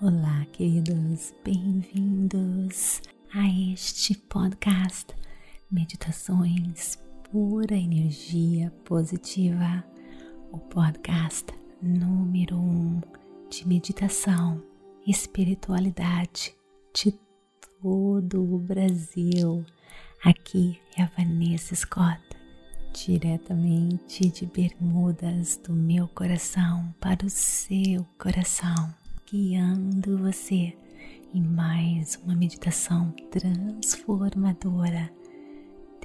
Olá, queridos, bem-vindos a este podcast. Meditações Pura Energia Positiva, o podcast número um de meditação espiritualidade de todo o Brasil. Aqui é a Vanessa Scott, diretamente de Bermudas do meu coração para o seu coração guiando você em mais uma meditação transformadora,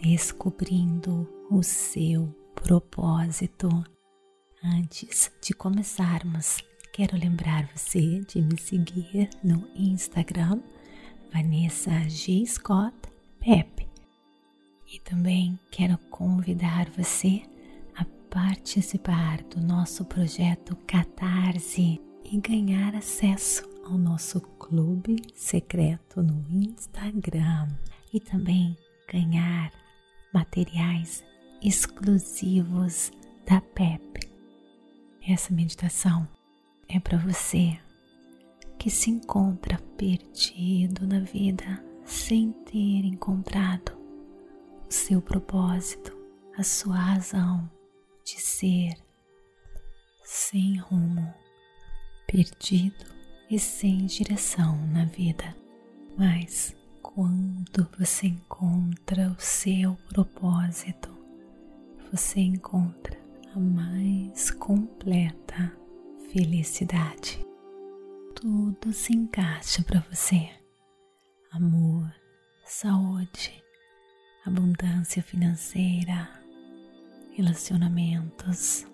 descobrindo o seu propósito. Antes de começarmos, quero lembrar você de me seguir no Instagram, Vanessa G. Scott Pep. E também quero convidar você a participar do nosso projeto Catarse e ganhar acesso ao nosso clube secreto no Instagram e também ganhar materiais exclusivos da PEP. Essa meditação é para você que se encontra perdido na vida sem ter encontrado o seu propósito, a sua razão de ser sem rumo perdido e sem direção na vida. Mas quando você encontra o seu propósito, você encontra a mais completa felicidade. Tudo se encaixa para você: amor, saúde, abundância financeira, relacionamentos.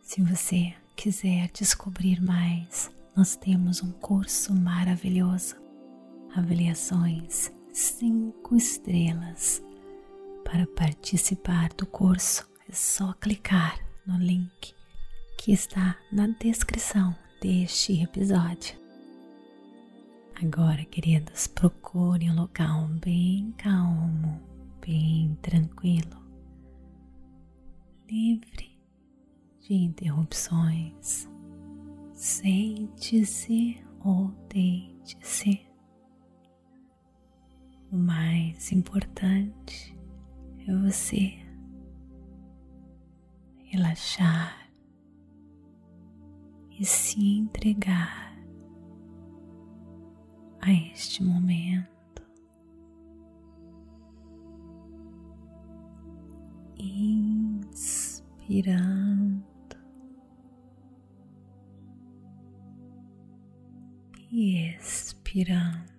Se você quiser descobrir mais, nós temos um curso maravilhoso. Avaliações 5 estrelas. Para participar do curso, é só clicar no link que está na descrição deste episódio. Agora, queridos, procure um local bem calmo, bem tranquilo, livre de interrupções. Sente-se ou deite-se. O mais importante é você relaxar e se entregar a este momento. Inspirando e expirando.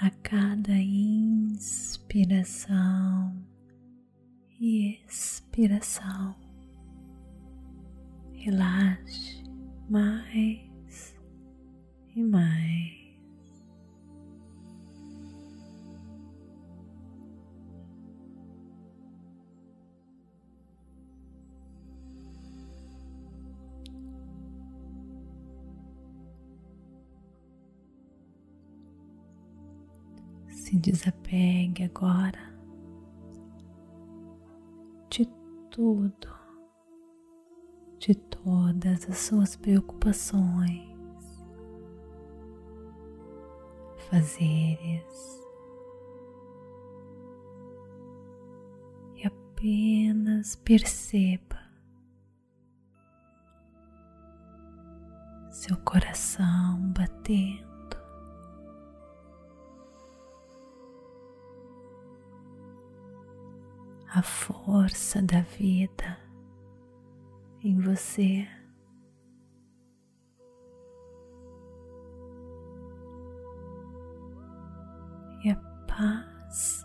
A cada inspiração e expiração, relaxe mais e mais. Desapegue agora de tudo, de todas as suas preocupações, fazeres e apenas perceba seu coração batendo. A força da vida em você. E a paz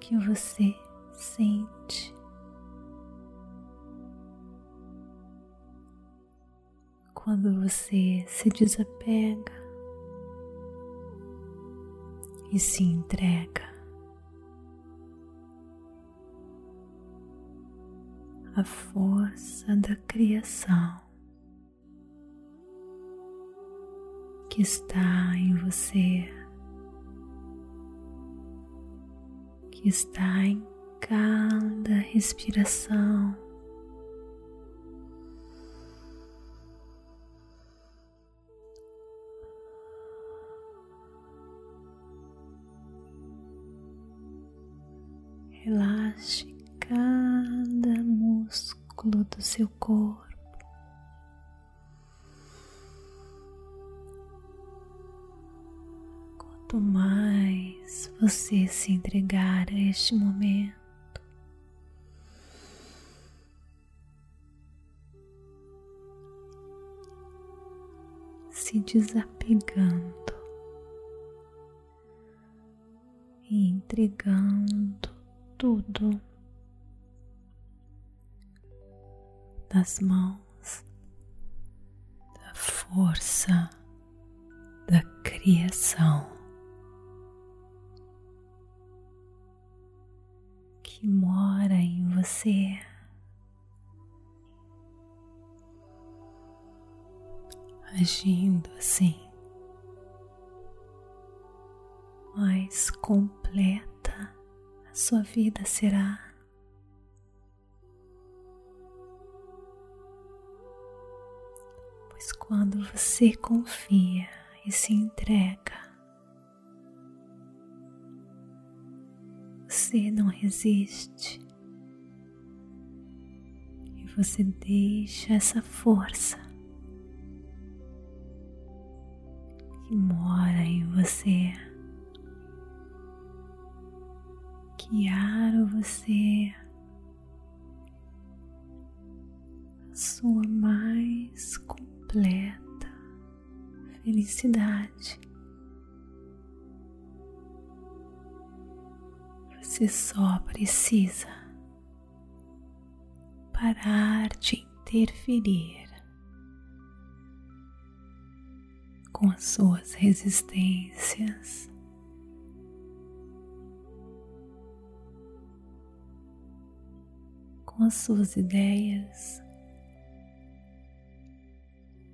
que você sente quando você se desapega e se entrega. A força da criação que está em você que está em cada respiração. Relaxe seu corpo. Quanto mais você se entregar a este momento, se desapegando e entregando tudo das mãos da força da criação que mora em você. Agindo assim, mais completa a sua vida será. Quando você confia e se entrega, você não resiste. E você deixa essa força que mora em você guiar você a sua mais completa felicidade. Você só precisa parar de interferir com as suas resistências com as suas ideias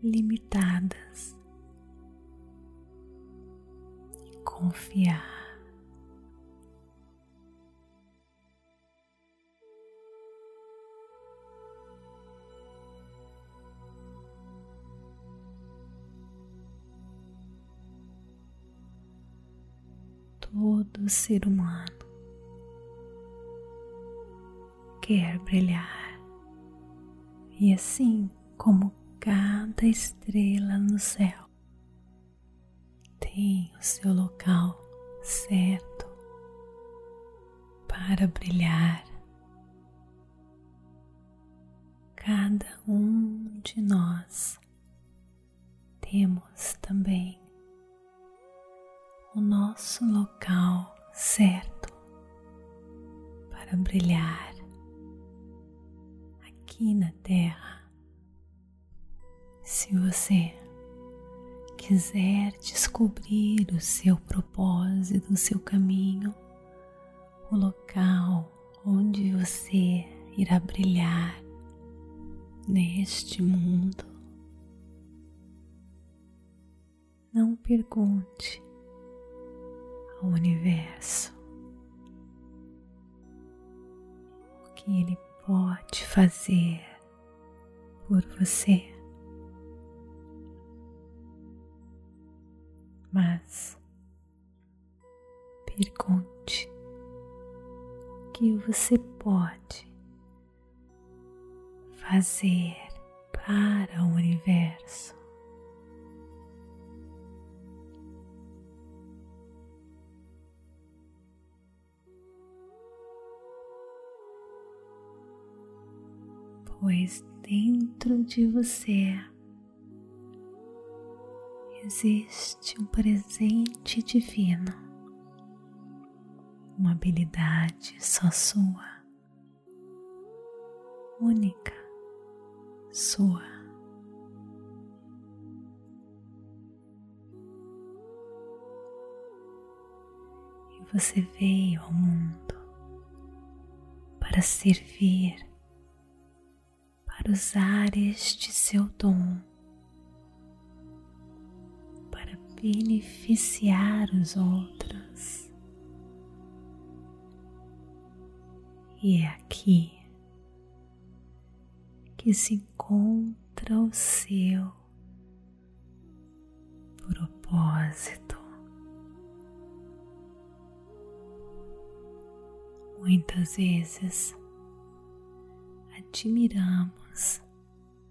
limitadas e confiar. Todo ser humano quer brilhar. E assim como cada estrela no céu tem o seu local certo para brilhar, cada um de nós temos também o nosso local certo para brilhar aqui na Terra. Se você quiser descobrir o seu propósito, o seu caminho, o local onde você irá brilhar neste mundo, não pergunte ao universo o que ele pode fazer por você. Mas pergunte o que você pode fazer para o universo. pois dentro de você existe um presente divino, uma habilidade só sua, única, sua. Você veio ao mundo para servir para usar este seu dom beneficiar os outros E é aqui que se encontra o seu propósito. Muitas vezes admiramos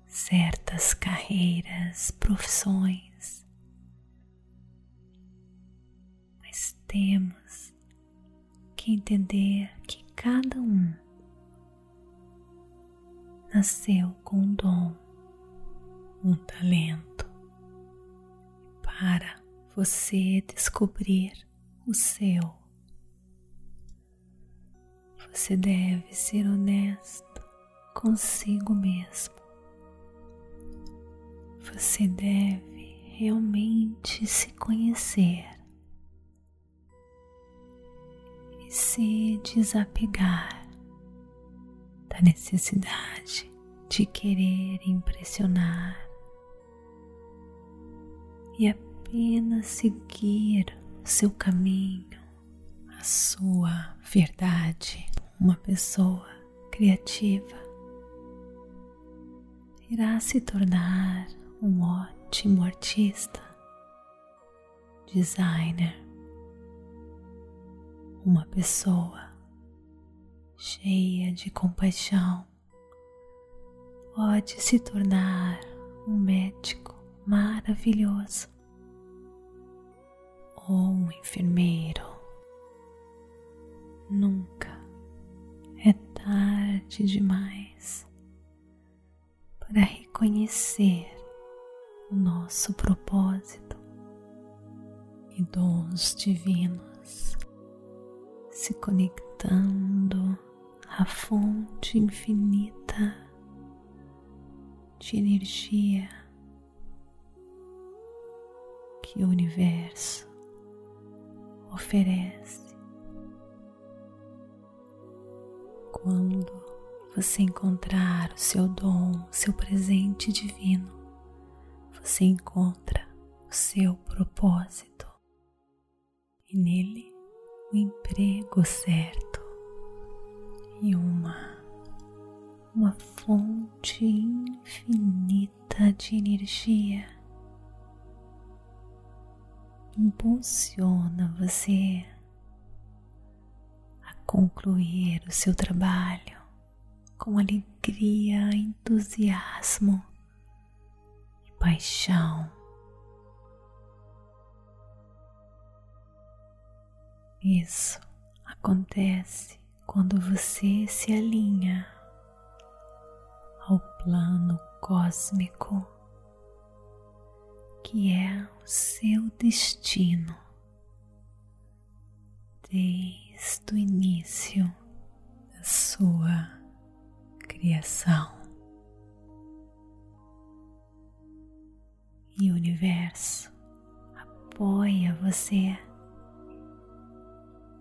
certas carreiras, profissões, temos que entender que cada um nasceu com um dom, um talento para você descobrir o seu. Você deve ser honesto consigo mesmo. Você deve realmente se conhecer e se desapegar da necessidade de querer impressionar e apenas seguir o seu caminho, a sua verdade. Uma pessoa criativa irá se tornar um ótimo artista, designer, uma pessoa cheia de compaixão pode se tornar um médico maravilhoso ou um enfermeiro. Nunca é tarde demais para reconhecer o nosso propósito e dons divinos se conectando à fonte infinita de energia que o universo oferece. Quando você encontrar o seu dom, o seu presente divino, você encontra o seu propósito. E nele o emprego certo e uma uma fonte infinita de energia impulsiona você a concluir o seu trabalho com alegria, entusiasmo e paixão. Isso acontece quando você se alinha ao plano cósmico que é o seu destino desde o início da sua criação. E o universo apoia você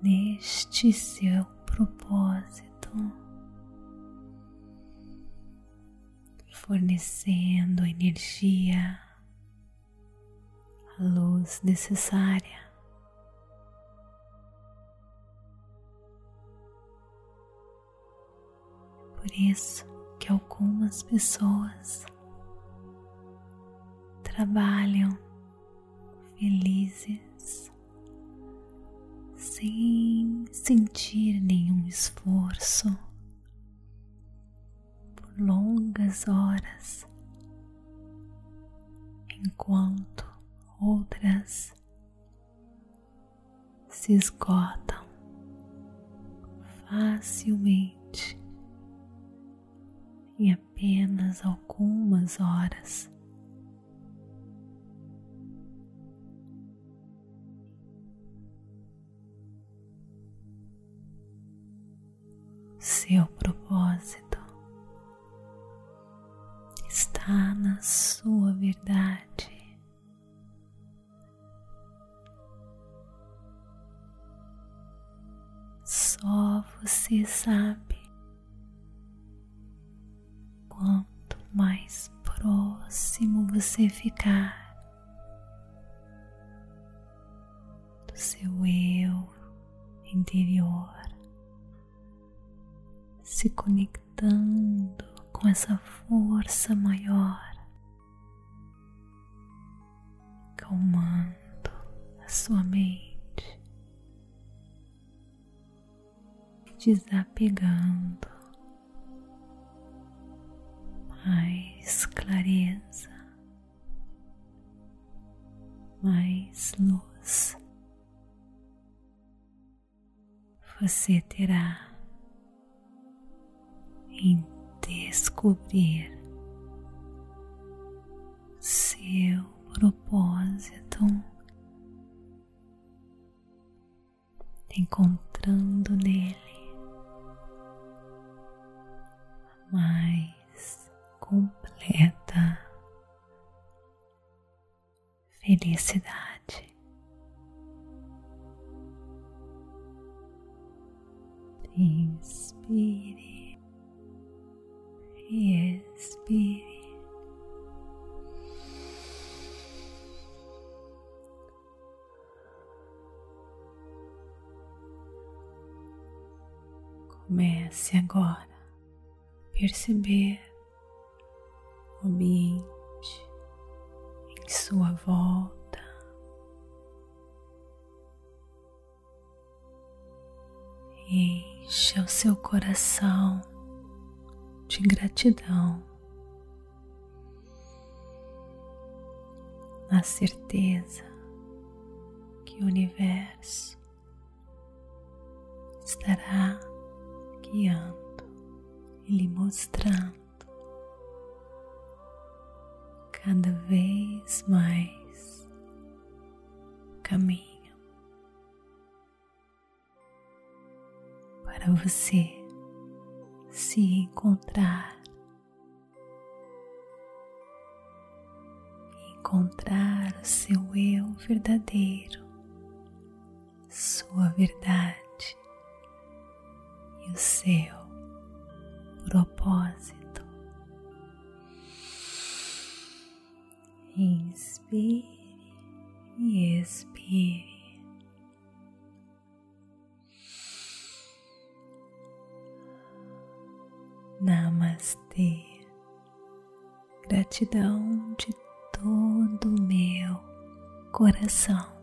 neste seu propósito fornecendo a energia, a luz necessária. Por isso que algumas pessoas trabalham felizes sem sentir nenhum esforço longas horas, enquanto outras se esgotam facilmente em apenas algumas horas. Seu propósito está na sua verdade. Só você sabe quanto mais próximo você ficar do seu eu interior, se conectando com essa força maior, calmando a sua mente, desapegando mais clareza, mais luz. Você terá em descobrir seu propósito, encontrando nele mais completa felicidade. Inspire perceber o ambiente em sua volta. Encha o seu coração de gratidão, na certeza que o universo estará guiando lhe mostrando cada vez mais caminho para você se encontrar, encontrar o seu eu verdadeiro, sua verdade e o seu propósito. Inspire e expire. Namastê. Gratidão de todo o meu coração.